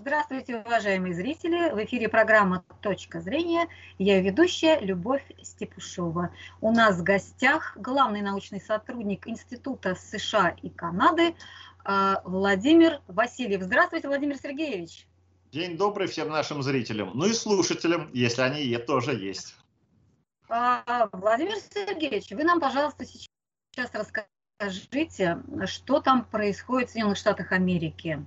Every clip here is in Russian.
Здравствуйте, уважаемые зрители! В эфире программа «Точка зрения». Я ведущая Любовь Степушова. У нас в гостях главный научный сотрудник Института США и Канады а, Владимир Васильев. Здравствуйте, Владимир Сергеевич! День добрый всем нашим зрителям, ну и слушателям, если они тоже есть. А, Владимир Сергеевич, вы нам, пожалуйста, сейчас расскажите, что там происходит в Соединенных Штатах Америки.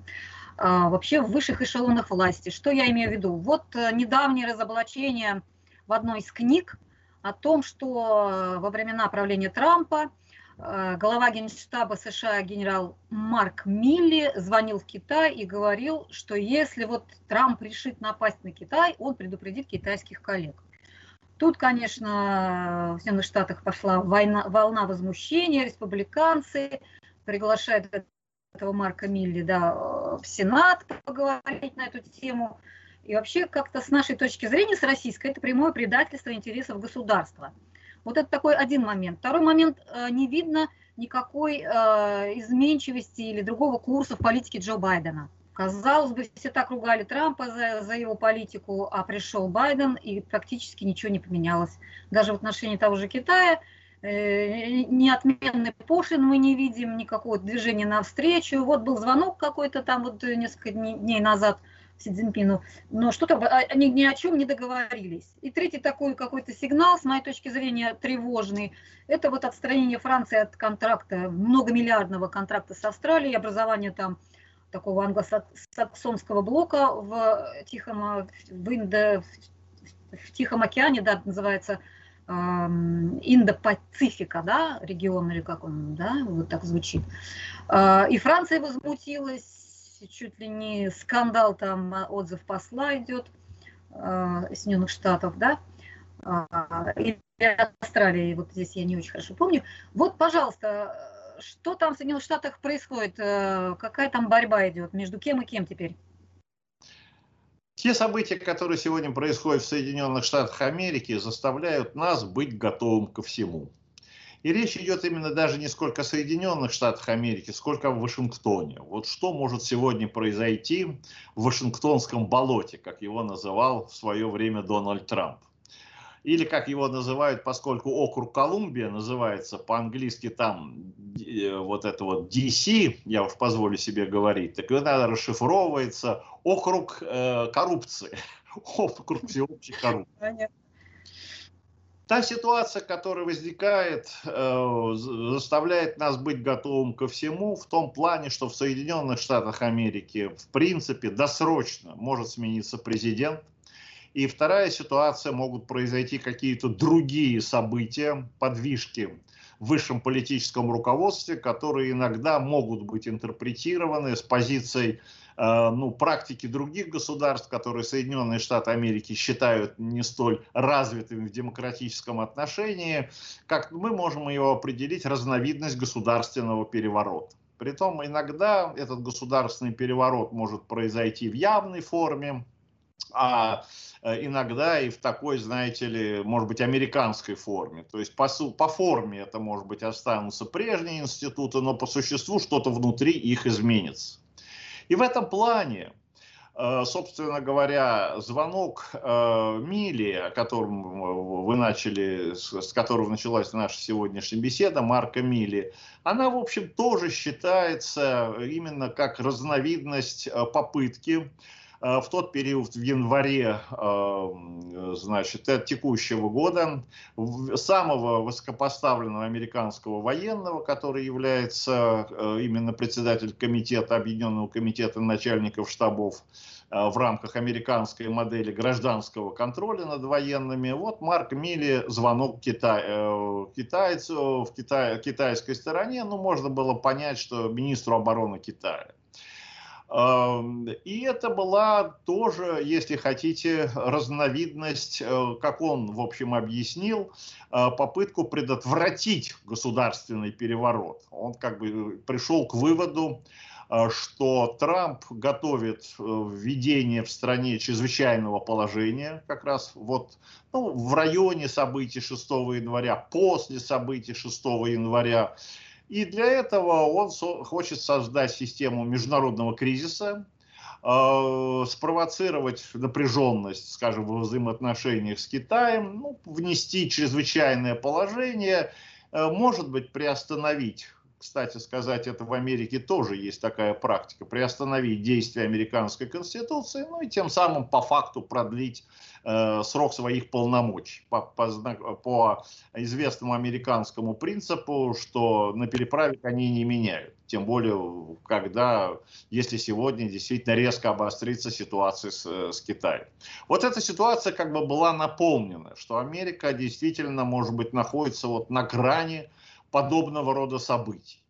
Вообще в высших эшелонах власти. Что я имею в виду? Вот э, недавнее разоблачение в одной из книг о том, что э, во времена правления Трампа э, глава генштаба США генерал Марк Милли звонил в Китай и говорил, что если вот Трамп решит напасть на Китай, он предупредит китайских коллег. Тут, конечно, в Соединенных Штатах пошла война, волна возмущения, республиканцы приглашают этого Марка Милли да, в Сенат поговорить на эту тему. И вообще как-то с нашей точки зрения, с российской, это прямое предательство интересов государства. Вот это такой один момент. Второй момент, э, не видно никакой э, изменчивости или другого курса в политике Джо Байдена. Казалось бы, все так ругали Трампа за, за его политику, а пришел Байден, и практически ничего не поменялось. Даже в отношении того же Китая – Э, ни отмены пошлин мы не видим, никакого движения навстречу. Вот был звонок какой-то там вот несколько дней назад Си Цзиньпину, но что-то они ни о чем не договорились. И третий такой какой-то сигнал, с моей точки зрения, тревожный, это вот отстранение Франции от контракта, многомиллиардного контракта с Австралией, образование там такого англосаксонского блока в Тихом, в, Индо, в Тихом океане, да, называется Индо-Пацифика, да, регион, или как он, да, вот так звучит. А, и Франция возмутилась, чуть ли не скандал, там а, отзыв посла идет а, Соединенных Штатов, да, и Австралии, вот здесь я не очень хорошо помню. Вот, пожалуйста, что там в Соединенных Штатах происходит, э, какая там борьба идет, между кем и кем теперь? Те события, которые сегодня происходят в Соединенных Штатах Америки, заставляют нас быть готовым ко всему. И речь идет именно даже не сколько о Соединенных Штатах Америки, сколько в Вашингтоне. Вот что может сегодня произойти в Вашингтонском болоте, как его называл в свое время Дональд Трамп или как его называют, поскольку округ Колумбия называется по-английски там э, вот это вот DC, я уж позволю себе говорить, так это расшифровывается округ э, коррупции, округ всеобщей коррупции. Та ситуация, которая возникает, э, заставляет нас быть готовым ко всему в том плане, что в Соединенных Штатах Америки в принципе досрочно может смениться президент, и вторая ситуация, могут произойти какие-то другие события, подвижки в высшем политическом руководстве, которые иногда могут быть интерпретированы с позицией э, ну, практики других государств, которые Соединенные Штаты Америки считают не столь развитыми в демократическом отношении, как мы можем его определить разновидность государственного переворота. Притом иногда этот государственный переворот может произойти в явной форме, а иногда и в такой, знаете ли, может быть, американской форме. То есть по, по форме это, может быть, останутся прежние институты, но по существу что-то внутри их изменится. И в этом плане, э, собственно говоря, звонок э, Мили, о котором вы начали, с которого началась наша сегодняшняя беседа, Марка Мили, она, в общем, тоже считается именно как разновидность попытки Э, в тот период, в январе, э, значит, текущего года, самого высокопоставленного американского военного, который является э, именно председатель комитета, Объединенного комитета начальников штабов, в рамках американской модели гражданского контроля над военными. Вот Марк Милли звонок Китай, китайцу в Китай, китайской стороне, ну, можно было понять, что министру обороны Китая. И это была тоже, если хотите, разновидность, э, как он, в общем, объяснил, э, попытку предотвратить государственный переворот. Он как бы пришел к выводу, э, что Трамп готовит введение в стране чрезвычайного положения, как раз вот ну, в районе событий 6 января, после событий 6 января, и для этого он хочет создать систему международного кризиса, э, спровоцировать напряженность, скажем, во взаимоотношениях с Китаем, ну, внести чрезвычайное положение, э, может быть, приостановить кстати сказать, это в Америке тоже есть такая практика, приостановить действие американской конституции, ну и тем самым по факту продлить э, срок своих полномочий по, по, по известному американскому принципу, что на переправе они не меняют. Тем более, когда, если сегодня действительно резко обострится ситуация с, с Китаем. Вот эта ситуация как бы была наполнена, что Америка действительно, может быть, находится вот на грани подобного рода событий.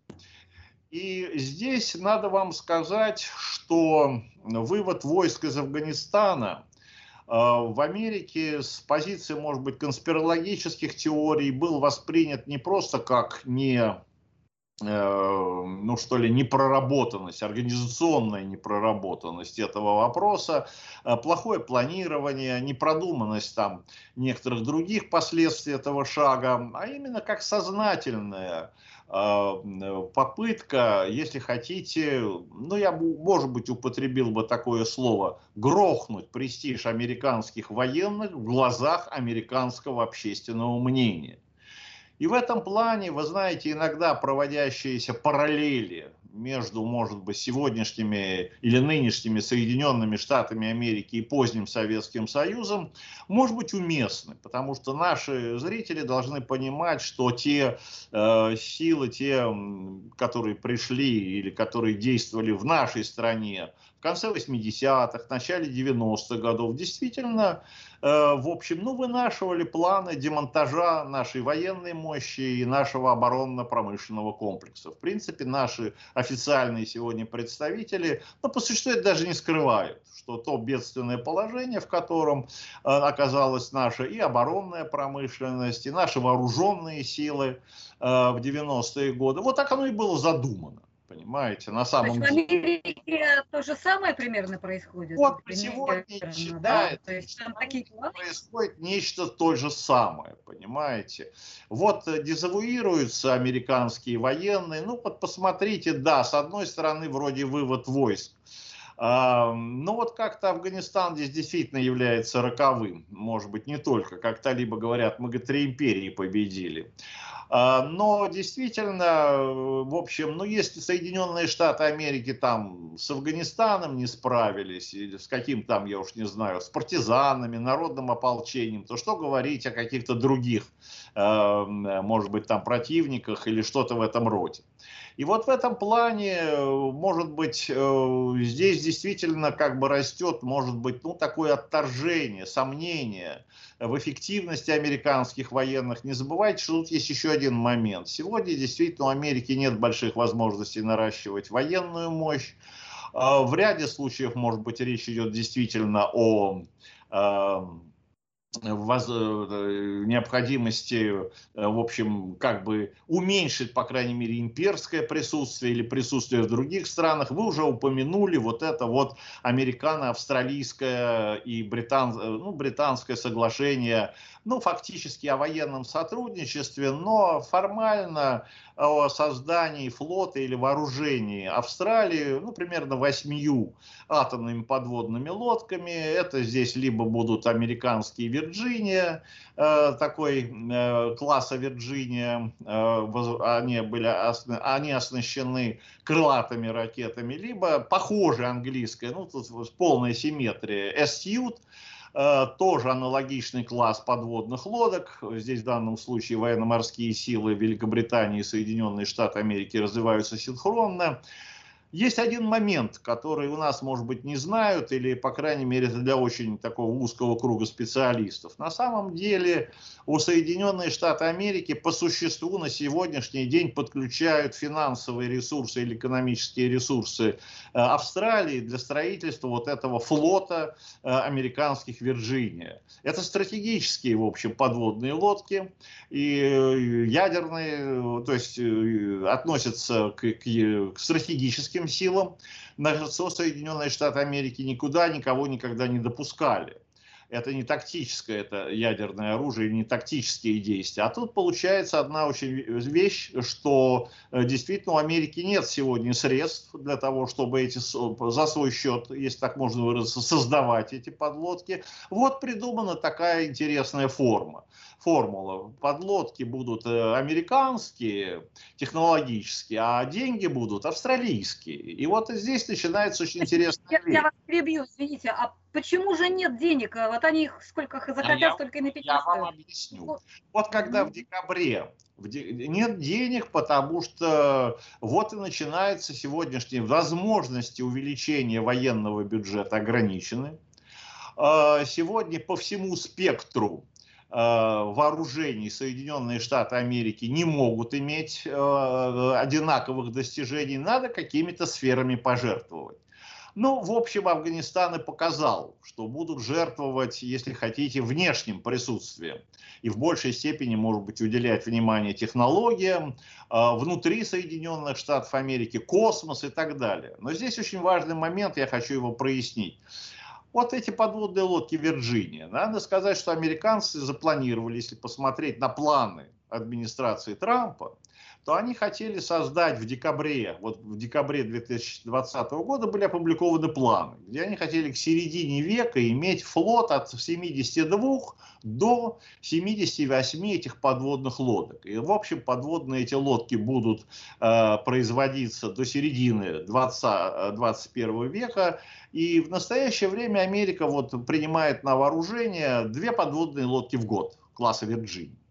И здесь надо вам сказать, что вывод войск из Афганистана э, в Америке с позиции, может быть, конспирологических теорий был воспринят не просто как не, ну что ли, непроработанность, организационная непроработанность этого вопроса, э, плохое планирование, непродуманность там некоторых других последствий этого шага, а именно как сознательное а, попытка, если хотите, ну я, может быть, употребил бы такое слово, грохнуть престиж американских военных в глазах американского общественного мнения. И в этом плане, вы знаете, иногда проводящиеся параллели между, может быть, сегодняшними или нынешними Соединенными Штатами Америки и поздним Советским Союзом, может быть уместны, потому что наши зрители должны понимать, что те э, силы, те, которые пришли или которые действовали в нашей стране конце 80-х, начале 90-х годов. Действительно, э, в общем, ну, вынашивали планы демонтажа нашей военной мощи и нашего оборонно-промышленного комплекса. В принципе, наши официальные сегодня представители, ну, по существу это даже не скрывают, что то бедственное положение, в котором э, оказалась наша и оборонная промышленность, и наши вооруженные силы э, в 90-е годы, вот так оно и было задумано понимаете, на самом то есть деле. В Америке то же самое примерно происходит? Вот сегодня считает, да? то есть там такие происходит нечто то же самое, понимаете. Вот э, дезавуируются американские военные, ну вот посмотрите, да, с одной стороны вроде вывод войск, но ну, вот как-то Афганистан здесь действительно является роковым. Может быть, не только. Как-то либо говорят, мы, три империи победили. А, но действительно, в общем, ну если Соединенные Штаты Америки там с Афганистаном не справились, или с каким там, я уж не знаю, с партизанами, народным ополчением, то что говорить о каких-то других, э, может быть, там противниках или что-то в этом роде. И вот в этом плане, может быть, э, здесь действительно как бы растет, может быть, ну такое отторжение, сомнение в эффективности американских военных. Не забывайте, что тут есть еще один момент. Сегодня действительно у Америки нет больших возможностей наращивать военную мощь. В ряде случаев, может быть, речь идет действительно о воз, э, необходимости, э, в общем, как бы уменьшить, по крайней мере, имперское присутствие или присутствие в других странах. Вы уже упомянули вот это вот американо-австралийское и британ, э, ну, британское соглашение ну, фактически о военном сотрудничестве, но формально о создании флота или вооружении Австралии, ну, примерно восьмию атомными подводными лодками. Это здесь либо будут американские Вирджиния, э, такой э, класса Вирджиния, э, они, были, они оснащены крылатыми ракетами, либо похожие английское, ну, тут полная симметрия, S-Suit, Э, тоже аналогичный класс подводных лодок. Здесь в данном случае военно-морские силы Великобритании и Соединенные Штаты Америки развиваются синхронно. Есть один момент, который у нас, может быть, не знают, или, по крайней мере, для очень такого узкого круга специалистов. На самом деле у Соединенные Штаты Америки по существу на сегодняшний день подключают финансовые ресурсы или экономические ресурсы э, Австралии для строительства вот этого флота э, американских Вирджиния. Это стратегические, в общем, подводные лодки и э, ядерные, то есть относятся к, к, к стратегическим силам на РСО Соединенные Штаты Америки никуда никого никогда не допускали. Это не тактическое, это ядерное оружие, не тактические действия. А тут получается одна очень вещь, что э, действительно у Америки нет сегодня средств для того, чтобы эти за свой счет, если так можно выразиться, создавать эти подлодки. Вот придумана такая интересная форма формула. Подлодки будут э, американские, технологические, а деньги будут австралийские. И вот здесь начинается очень интересная я, вещь. Я вас перебью, извините, а почему же нет денег? Вот они их сколько захотят, а столько и напечатают. Я вам объясню. Вот когда в декабре нет денег, потому что вот и начинается сегодняшние возможности увеличения военного бюджета ограничены. А, сегодня по всему спектру Э, вооружений Соединенные Штаты Америки не могут иметь э, одинаковых достижений, надо какими-то сферами пожертвовать. Ну, в общем, Афганистан и показал, что будут жертвовать, если хотите, внешним присутствием. И в большей степени, может быть, уделять внимание технологиям, э, внутри Соединенных Штатов Америки, космос и так далее. Но здесь очень важный момент, я хочу его прояснить. Вот эти подводные лодки Вирджиния. Надо сказать, что американцы запланировали, если посмотреть на планы администрации Трампа, то они хотели создать в декабре, вот в декабре 2020 года были опубликованы планы, где они хотели к середине века иметь флот от 72 до 78 этих подводных лодок. И, в общем, подводные эти лодки будут э, производиться до середины 20, 21 века. И в настоящее время Америка вот принимает на вооружение две подводные лодки в год класса Вирджиния.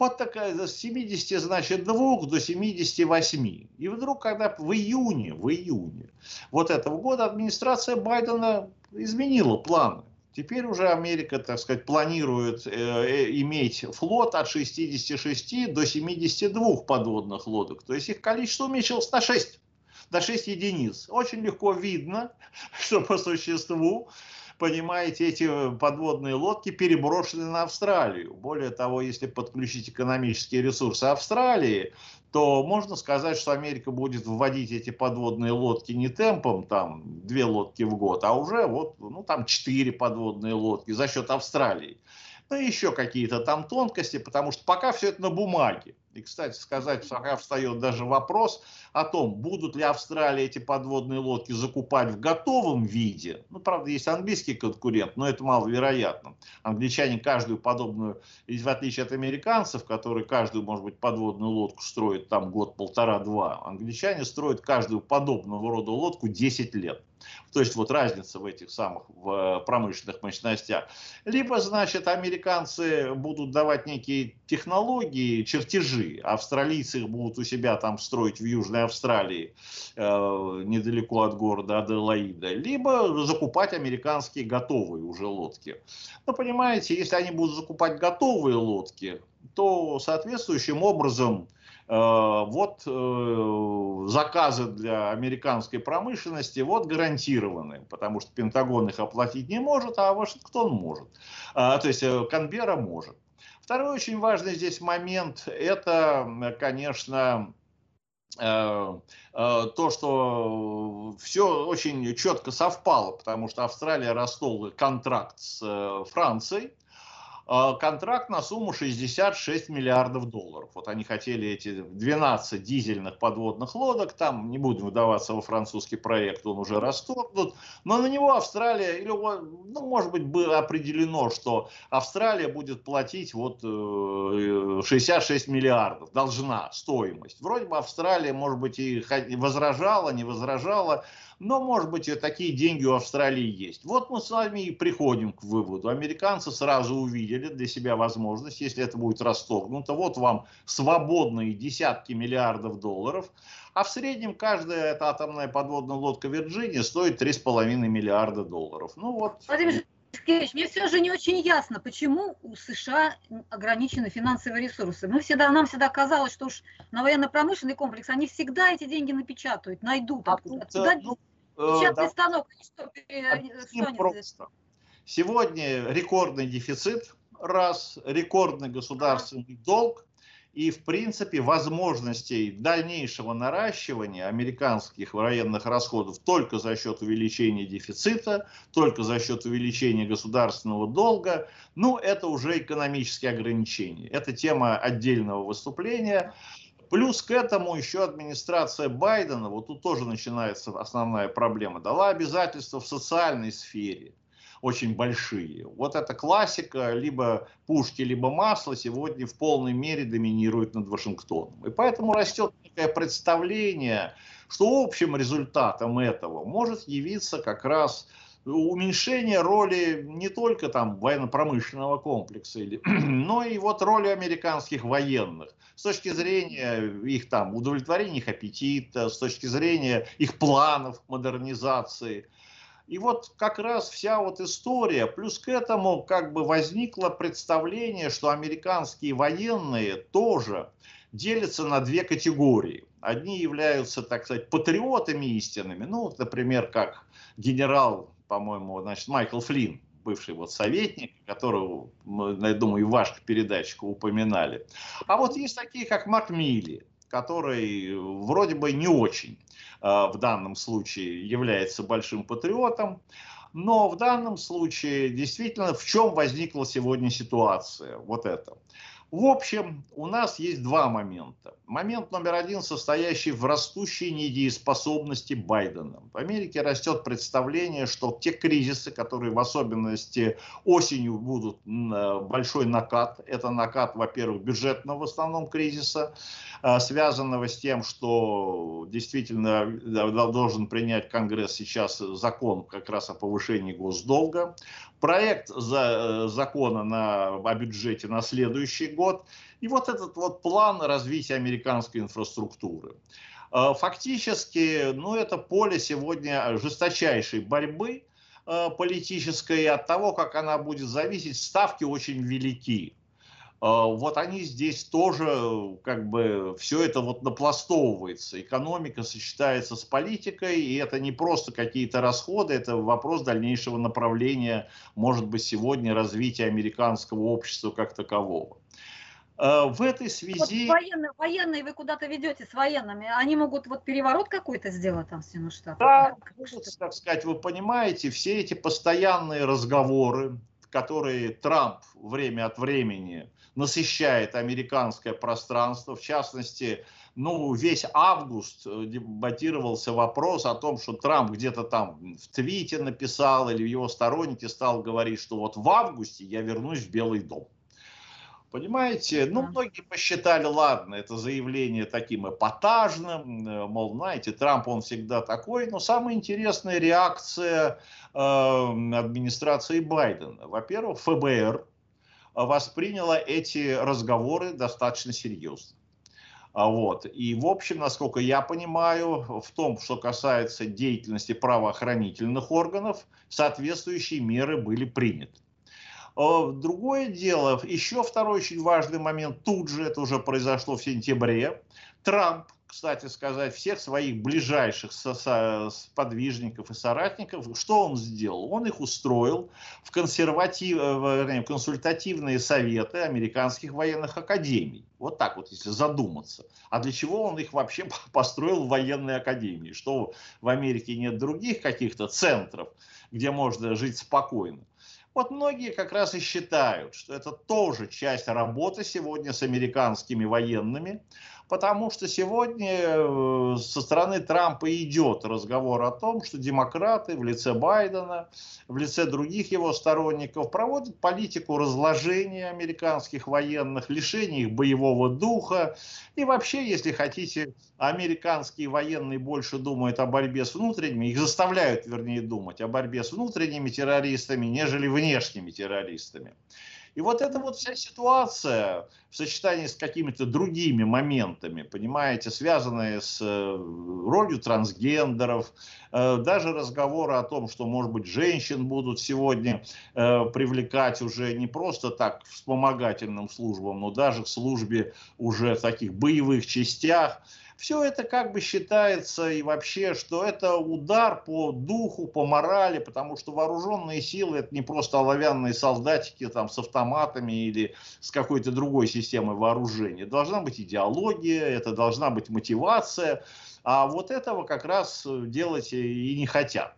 Вот такая, с 70, значит, 2 до 78. И вдруг, когда в июне, в июне вот этого года администрация Байдена изменила планы. Теперь уже Америка, так сказать, планирует э, э иметь флот от 66 до 72 подводных лодок. То есть их количество уменьшилось на 6, до 6 единиц. Очень легко видно, что по существу понимаете, эти подводные лодки переброшены на Австралию. Более того, если подключить экономические ресурсы Австралии, то можно сказать, что Америка будет вводить эти подводные лодки не темпом, там, две лодки в год, а уже вот, ну, там, четыре подводные лодки за счет Австралии. Ну, еще какие-то там тонкости, потому что пока все это на бумаге. И, кстати сказать, встает даже вопрос о том, будут ли Австралии эти подводные лодки закупать в готовом виде. Ну, правда, есть английский конкурент, но это маловероятно. Англичане каждую подобную, в отличие от американцев, которые каждую, может быть, подводную лодку строят там год-полтора-два, англичане строят каждую подобного рода лодку 10 лет. То есть вот разница в этих самых в э, промышленных мощностях. Либо, значит, американцы будут давать некие технологии, чертежи, австралийцы их будут у себя там строить в Южной Австралии, э, недалеко от города Аделаида, либо закупать американские готовые уже лодки. Но понимаете, если они будут закупать готовые лодки, то соответствующим образом вот э, заказы для американской промышленности вот гарантированы, потому что Пентагон их оплатить не может, а Вашингтон может. А, то есть э, Канбера может. Второй очень важный здесь момент, это, конечно, то, что все очень четко совпало, потому что Австралия расколла контракт с Францией, контракт на сумму 66 миллиардов долларов. Вот они хотели эти 12 дизельных подводных лодок, там не будем выдаваться во французский проект, он уже расторгнут, но на него Австралия, или, ну, может быть, было определено, что Австралия будет платить вот 66 э, миллиардов, должна стоимость. Вроде бы Австралия, может быть, и возражала, не возражала, но, может быть, и такие деньги у Австралии есть. Вот мы с вами и приходим к выводу. Американцы сразу увидели для себя возможность, если это будет расторгнуто, вот вам свободные десятки миллиардов долларов, а в среднем каждая эта атомная подводная лодка Вирджиния стоит 3,5 миллиарда долларов. Ну вот. Владимир Сергеевич, мне все же не очень ясно, почему у США ограничены финансовые ресурсы. Мы всегда, нам всегда казалось, что уж на военно-промышленный комплекс они всегда эти деньги напечатают, найдут а откуда. Тут, Отсюда ну, Печатный да. станок, что, что просто. Сегодня рекордный дефицит, раз, рекордный государственный долг, и, в принципе, возможностей дальнейшего наращивания американских военных расходов только за счет увеличения дефицита, только за счет увеличения государственного долга, ну, это уже экономические ограничения. Это тема отдельного выступления. Плюс к этому еще администрация Байдена, вот тут тоже начинается основная проблема, дала обязательства в социальной сфере очень большие. Вот эта классика, либо пушки, либо масло сегодня в полной мере доминирует над Вашингтоном. И поэтому растет некое представление, что общим результатом этого может явиться как раз уменьшение роли не только там военно-промышленного комплекса, но и вот роли американских военных с точки зрения их там удовлетворения их аппетита, с точки зрения их планов модернизации. И вот как раз вся вот история, плюс к этому как бы возникло представление, что американские военные тоже делятся на две категории. Одни являются, так сказать, патриотами истинными, ну, например, как генерал, по-моему, значит, Майкл Флинн, бывший вот советник, которого, я думаю, и в ваших передачах упоминали. А вот есть такие, как Марк Милли, который вроде бы не очень Э, в данном случае является большим патриотом. Но в данном случае действительно в чем возникла сегодня ситуация? Вот это. В общем, у нас есть два момента. Момент номер один, состоящий в растущей недееспособности Байдена. В Америке растет представление, что те кризисы, которые в особенности осенью будут э, большой накат, это накат, во-первых, бюджетного в основном кризиса, э, связанного с тем, что действительно должен принять Конгресс сейчас закон как раз о повышении госдолга проект э, закона на, о бюджете на следующий год и вот этот вот план развития американской инфраструктуры. Э, фактически, ну, это поле сегодня жесточайшей борьбы э, политической, и от того, как она будет зависеть, ставки очень велики. А, вот они здесь тоже, как бы, все это вот напластовывается. Экономика сочетается с политикой, и это не просто какие-то расходы, это вопрос дальнейшего направления, может быть, сегодня развития американского общества как такового. А, в этой связи... Вот военные, военные вы куда-то ведете с военными, они могут вот переворот какой-то сделать там в Соединенных Штатах? Да, так сказать, вы понимаете, все эти постоянные разговоры, которые Трамп время от времени насыщает американское пространство. В частности, ну, весь август э, дебатировался вопрос о том, что Трамп где-то там в твите написал или его сторонники стал говорить, что вот в августе я вернусь в Белый дом. Понимаете, ну, многие посчитали, ладно, это заявление таким эпатажным, э, мол, знаете, Трамп, он всегда такой, но самая интересная реакция э, администрации Байдена. Во-первых, ФБР восприняла эти разговоры достаточно серьезно. А вот. И, в общем, насколько я понимаю, в том, что касается деятельности правоохранительных органов, соответствующие меры были приняты. А, другое дело, еще второй очень важный момент, тут же это уже произошло в сентябре, Трамп кстати сказать, всех своих ближайших подвижников и соратников, что он сделал? Он их устроил в, консерватив, э, в консультативные советы американских военных академий. Вот так вот, если задуматься. А для чего он их вообще построил в военной академии? Что в Америке нет других каких-то центров, где можно жить спокойно? Вот многие как раз и считают, что это тоже часть работы сегодня с американскими военными, потому что сегодня э, со стороны Трампа идет разговор о том, что демократы в лице Байдена, в лице других его сторонников проводят политику разложения американских военных, лишения их боевого духа. И вообще, если хотите, американские военные больше думают о борьбе с внутренними, их заставляют, вернее, думать о борьбе с внутренними террористами, нежели внешними террористами. И вот эта вот вся ситуация в сочетании с какими-то другими моментами, понимаете, связанные с э, ролью трансгендеров, э, даже разговоры о том, что, может быть, женщин будут сегодня э, привлекать уже не просто так вспомогательным службам, но даже в службе уже таких боевых частях – Все это как бы считается и вообще, что это удар по духу, по морали, потому что вооруженные силы это не просто оловянные солдатики там с автоматами или с какой-то другой системой вооружения. Должна быть идеология, это должна быть мотивация, а вот этого как раз делать и не хотят.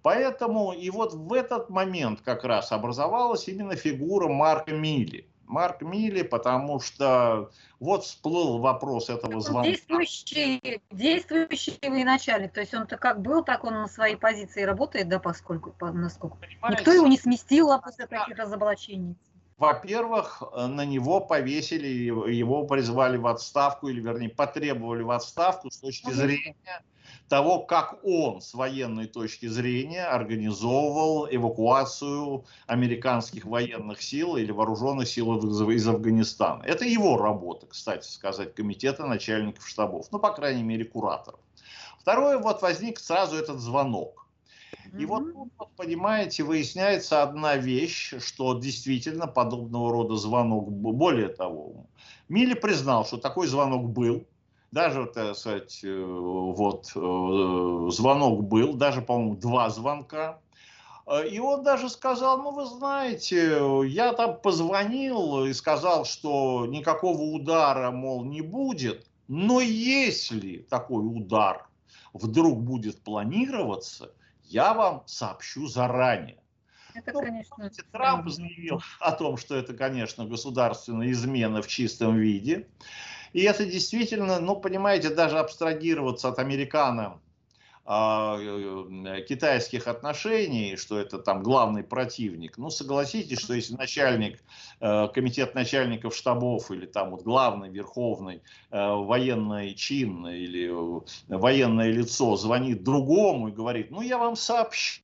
Поэтому и вот в этот момент как раз образовалась именно фигура Марка Милли. Марк Милли, потому что вот всплыл вопрос этого звонка. Действующий, действующий военачальник, то есть он-то как был, так он на своей позиции работает, да, поскольку, по, насколько. Понимаете? Никто его не сместил а после таких разоблачений. Во-первых, на него повесили, его призвали в отставку, или вернее потребовали в отставку с точки зрения того, как он с военной точки зрения организовывал эвакуацию американских военных сил или вооруженных сил из Афганистана. Это его работа, кстати сказать, комитета начальников штабов, ну, по крайней мере, кураторов. Второе, вот возник сразу этот звонок. И вот тут, понимаете, выясняется одна вещь, что действительно подобного рода звонок, более того, Милли признал, что такой звонок был, даже, так сказать, э, вот э, звонок был, даже, по-моему, два звонка. Э, и он даже сказал, ну вы знаете, я там позвонил и сказал, что никакого удара, мол, не будет. Но если такой удар вдруг будет планироваться, я вам сообщу заранее. Это, ну, конечно, Трамп заявил о том, что это, конечно, государственная измена в чистом виде. И это действительно, ну, понимаете, даже абстрагироваться от американо а, э, китайских отношений, что это там главный противник. Ну, согласитесь, что если начальник, э, комитет начальников штабов или там вот главный, верховный э, военный чин или военное лицо звонит другому и говорит, ну, я вам сообщу,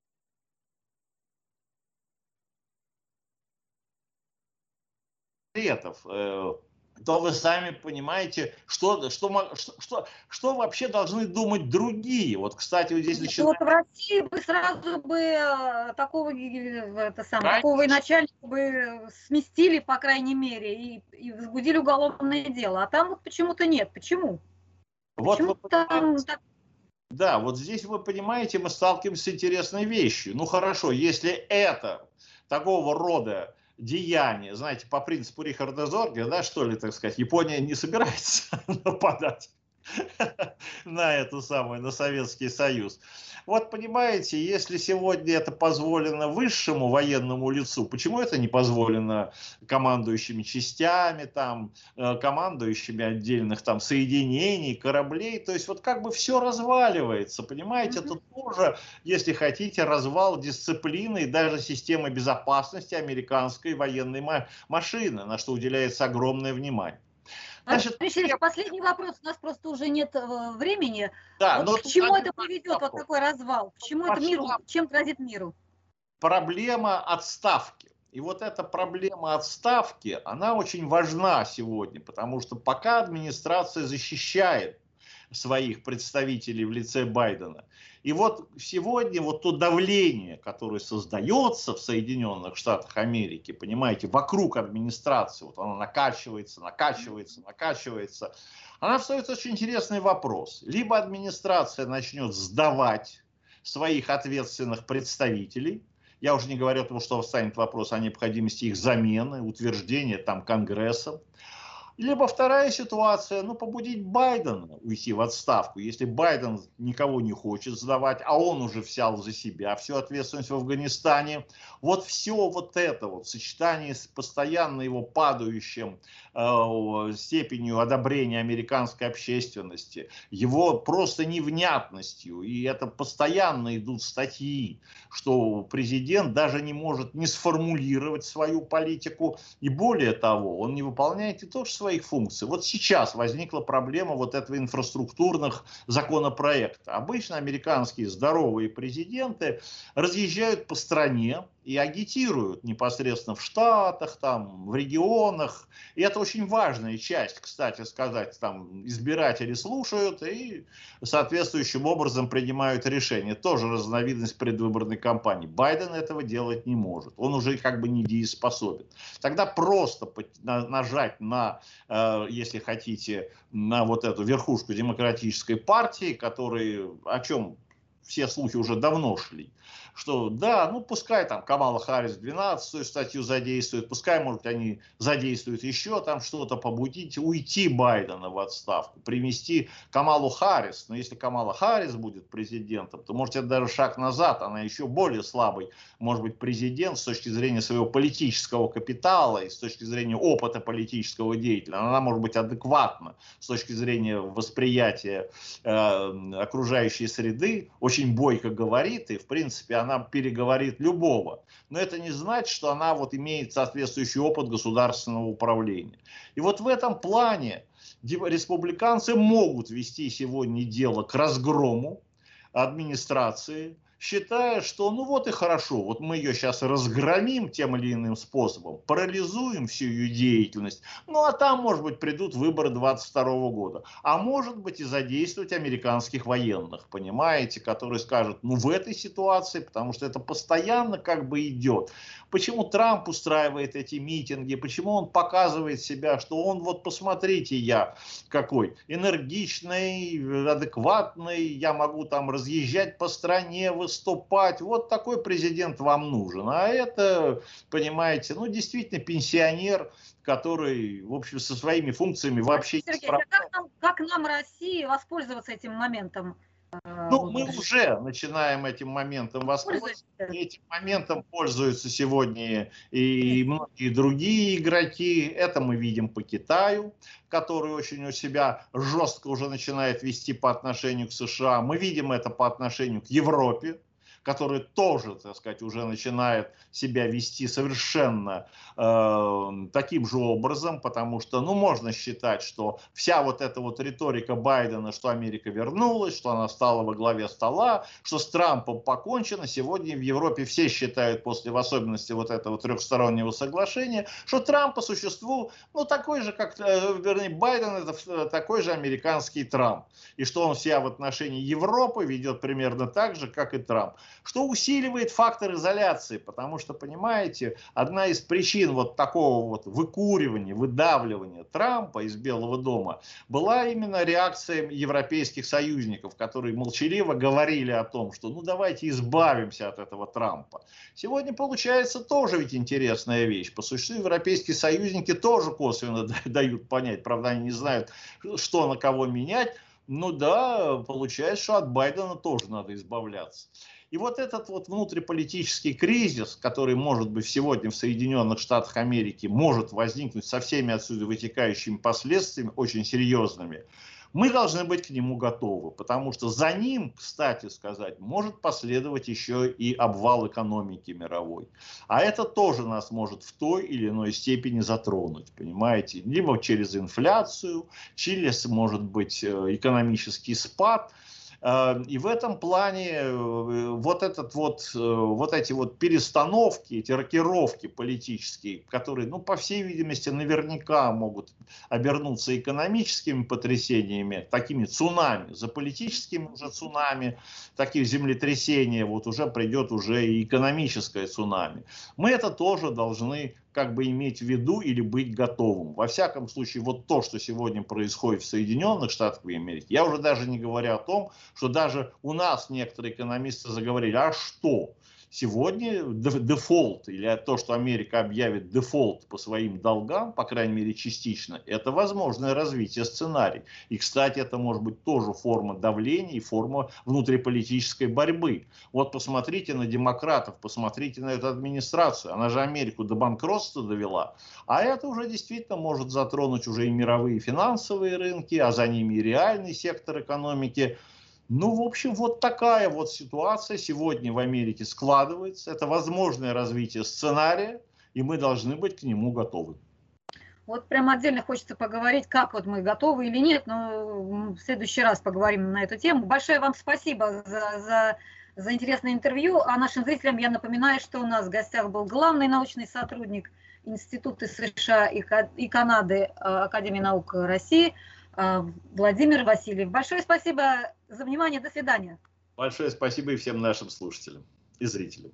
то вы сами понимаете, что, что, что, что вообще должны думать другие. Вот, кстати, вот здесь начинается... Вот в России бы сразу бы э, такого, э, это самое, такого начальника бы сместили, по крайней мере, и, и возбудили уголовное дело. А там вот почему-то нет. Почему? Вот Почему вы там... Да, вот здесь вы понимаете, мы сталкиваемся с интересной вещью. Ну хорошо, если это такого рода деяния, знаете, по принципу Рихарда Зорге, да, что ли, так сказать, Япония не собирается нападать на эту самую, на Советский Союз. Вот понимаете, если сегодня это позволено высшему военному лицу, почему это не позволено командующими частями, там, э, командующими отдельных там соединений, кораблей? То есть вот как бы все разваливается, понимаете? Это тоже, если хотите, развал дисциплины и даже системы безопасности американской военной машины, на что уделяется огромное внимание. Значит, Михаил, последний вопрос, у нас просто уже нет э, времени. Да, вот к чему это приведет, вот такой развал? К чему это миру, чем грозит миру? Проблема отставки. И вот эта проблема отставки, она очень важна сегодня, потому что пока администрация защищает своих представителей в лице Байдена. И вот сегодня вот то давление, которое создается в Соединенных Штатах Америки, понимаете, вокруг администрации, вот оно накачивается, накачивается, накачивается, она встает очень интересный вопрос. Либо администрация начнет сдавать своих ответственных представителей, я уже не говорю о том, что встанет вопрос о необходимости их замены, утверждения там Конгрессом. Либо вторая ситуация, ну, побудить Байдена уйти в отставку. Если Байден никого не хочет сдавать, а он уже взял за себя всю ответственность в Афганистане, вот все вот это вот, сочетание с постоянно его падающим степенью одобрения американской общественности, его просто невнятностью, и это постоянно идут статьи, что президент даже не может не сформулировать свою политику, и более того, он не выполняет и то, что своих функций. Вот сейчас возникла проблема вот этого инфраструктурных законопроекта. Обычно американские здоровые президенты разъезжают по стране и агитируют непосредственно в Штатах, там, в регионах. И это очень важная часть, кстати сказать, там избиратели слушают и соответствующим образом принимают решения. Тоже разновидность предвыборной кампании. Байден этого делать не может. Он уже как бы недееспособен. Тогда просто нажать на, э, если хотите, на вот эту верхушку демократической партии, которые о чем все слухи уже давно шли, что да, ну пускай там Камала Харрис 12 статью задействует, пускай, может, они задействуют еще там что-то, побудить, уйти Байдена в отставку, привести Камалу Харрис. Но если Камала Харрис будет президентом, то, может, это даже шаг назад, она еще более слабый, может быть, президент с точки зрения своего политического капитала и с точки зрения опыта политического деятеля. Она может быть адекватна с точки зрения восприятия э, окружающей среды, очень бойко говорит, и, в принципе, она переговорит любого. Но это не значит, что она вот имеет соответствующий опыт государственного управления. И вот в этом плане республиканцы могут вести сегодня дело к разгрому администрации, считая, что ну вот и хорошо, вот мы ее сейчас разгромим тем или иным способом, парализуем всю ее деятельность, ну а там, может быть, придут выборы 22 года, а может быть и задействовать американских военных, понимаете, которые скажут, ну в этой ситуации, потому что это постоянно как бы идет. Почему Трамп устраивает эти митинги, почему он показывает себя, что он вот посмотрите я какой энергичный, адекватный, я могу там разъезжать по стране, выступать. Вот такой президент вам нужен. А это, понимаете, ну действительно пенсионер, который, в общем, со своими функциями вообще Сергей, не справляется. Как нам, как нам России воспользоваться этим моментом? Э, ну, мы уже начинаем этим моментом воспользоваться. Этим моментом пользуются сегодня и многие другие игроки. Это мы видим по Китаю, который очень у себя жестко уже начинает вести по отношению к США. Мы видим это по отношению к Европе который тоже, так сказать, уже начинает себя вести совершенно э, таким же образом, потому что, ну, можно считать, что вся вот эта вот риторика Байдена, что Америка вернулась, что она стала во главе стола, что с Трампом покончено, сегодня в Европе все считают, после в особенности вот этого трехстороннего соглашения, что Трамп по существу, ну, такой же, как, э, вернее, Байден это э, такой же американский Трамп, и что он себя в отношении Европы ведет примерно так же, как и Трамп что усиливает фактор изоляции, потому что, понимаете, одна из причин вот такого вот выкуривания, выдавливания Трампа из Белого дома была именно реакция европейских союзников, которые молчаливо говорили о том, что ну давайте избавимся от этого Трампа. Сегодня получается тоже ведь интересная вещь. По существу европейские союзники тоже косвенно дают понять, правда они не знают, что на кого менять, ну да, получается, что от Байдена тоже надо избавляться. И вот этот вот внутриполитический кризис, который может быть сегодня в Соединенных Штатах Америки, может возникнуть со всеми отсюда вытекающими последствиями, очень серьезными, мы должны быть к нему готовы, потому что за ним, кстати сказать, может последовать еще и обвал экономики мировой. А это тоже нас может в той или иной степени затронуть, понимаете? Либо через инфляцию, через, может быть, э, экономический спад – и в этом плане э, вот, этот вот, э, вот эти вот перестановки, эти рокировки политические, которые, ну, по всей видимости, наверняка могут обернуться экономическими потрясениями, такими цунами, за политическими уже цунами, такие землетрясения, вот уже придет уже и экономическое цунами. Мы это тоже должны как бы иметь в виду или быть готовым. Во всяком случае, вот то, что сегодня происходит в Соединенных Штатах Америки, я уже даже не говорю о том, что даже у нас некоторые экономисты заговорили, а что? Сегодня дефолт, или то, что Америка объявит дефолт по своим долгам, по крайней мере частично, это возможное развитие сценарий. И, кстати, это может быть тоже форма давления и форма внутриполитической борьбы. Вот посмотрите на демократов, посмотрите на эту администрацию. Она же Америку до банкротства довела. А это уже действительно может затронуть уже и мировые финансовые рынки, а за ними и реальный сектор экономики. Ну, в общем, вот такая вот ситуация сегодня в Америке складывается. Это возможное развитие сценария, и мы должны быть к нему готовы. Вот прям отдельно хочется поговорить, как вот мы готовы или нет, но в следующий раз поговорим на эту тему. Большое вам спасибо за, за за интересное интервью. А нашим зрителям я напоминаю, что у нас в гостях был главный научный сотрудник Института США и Канады э, Академии наук России Владимир Васильев. Большое спасибо за внимание. До свидания. Большое спасибо и всем нашим слушателям и зрителям.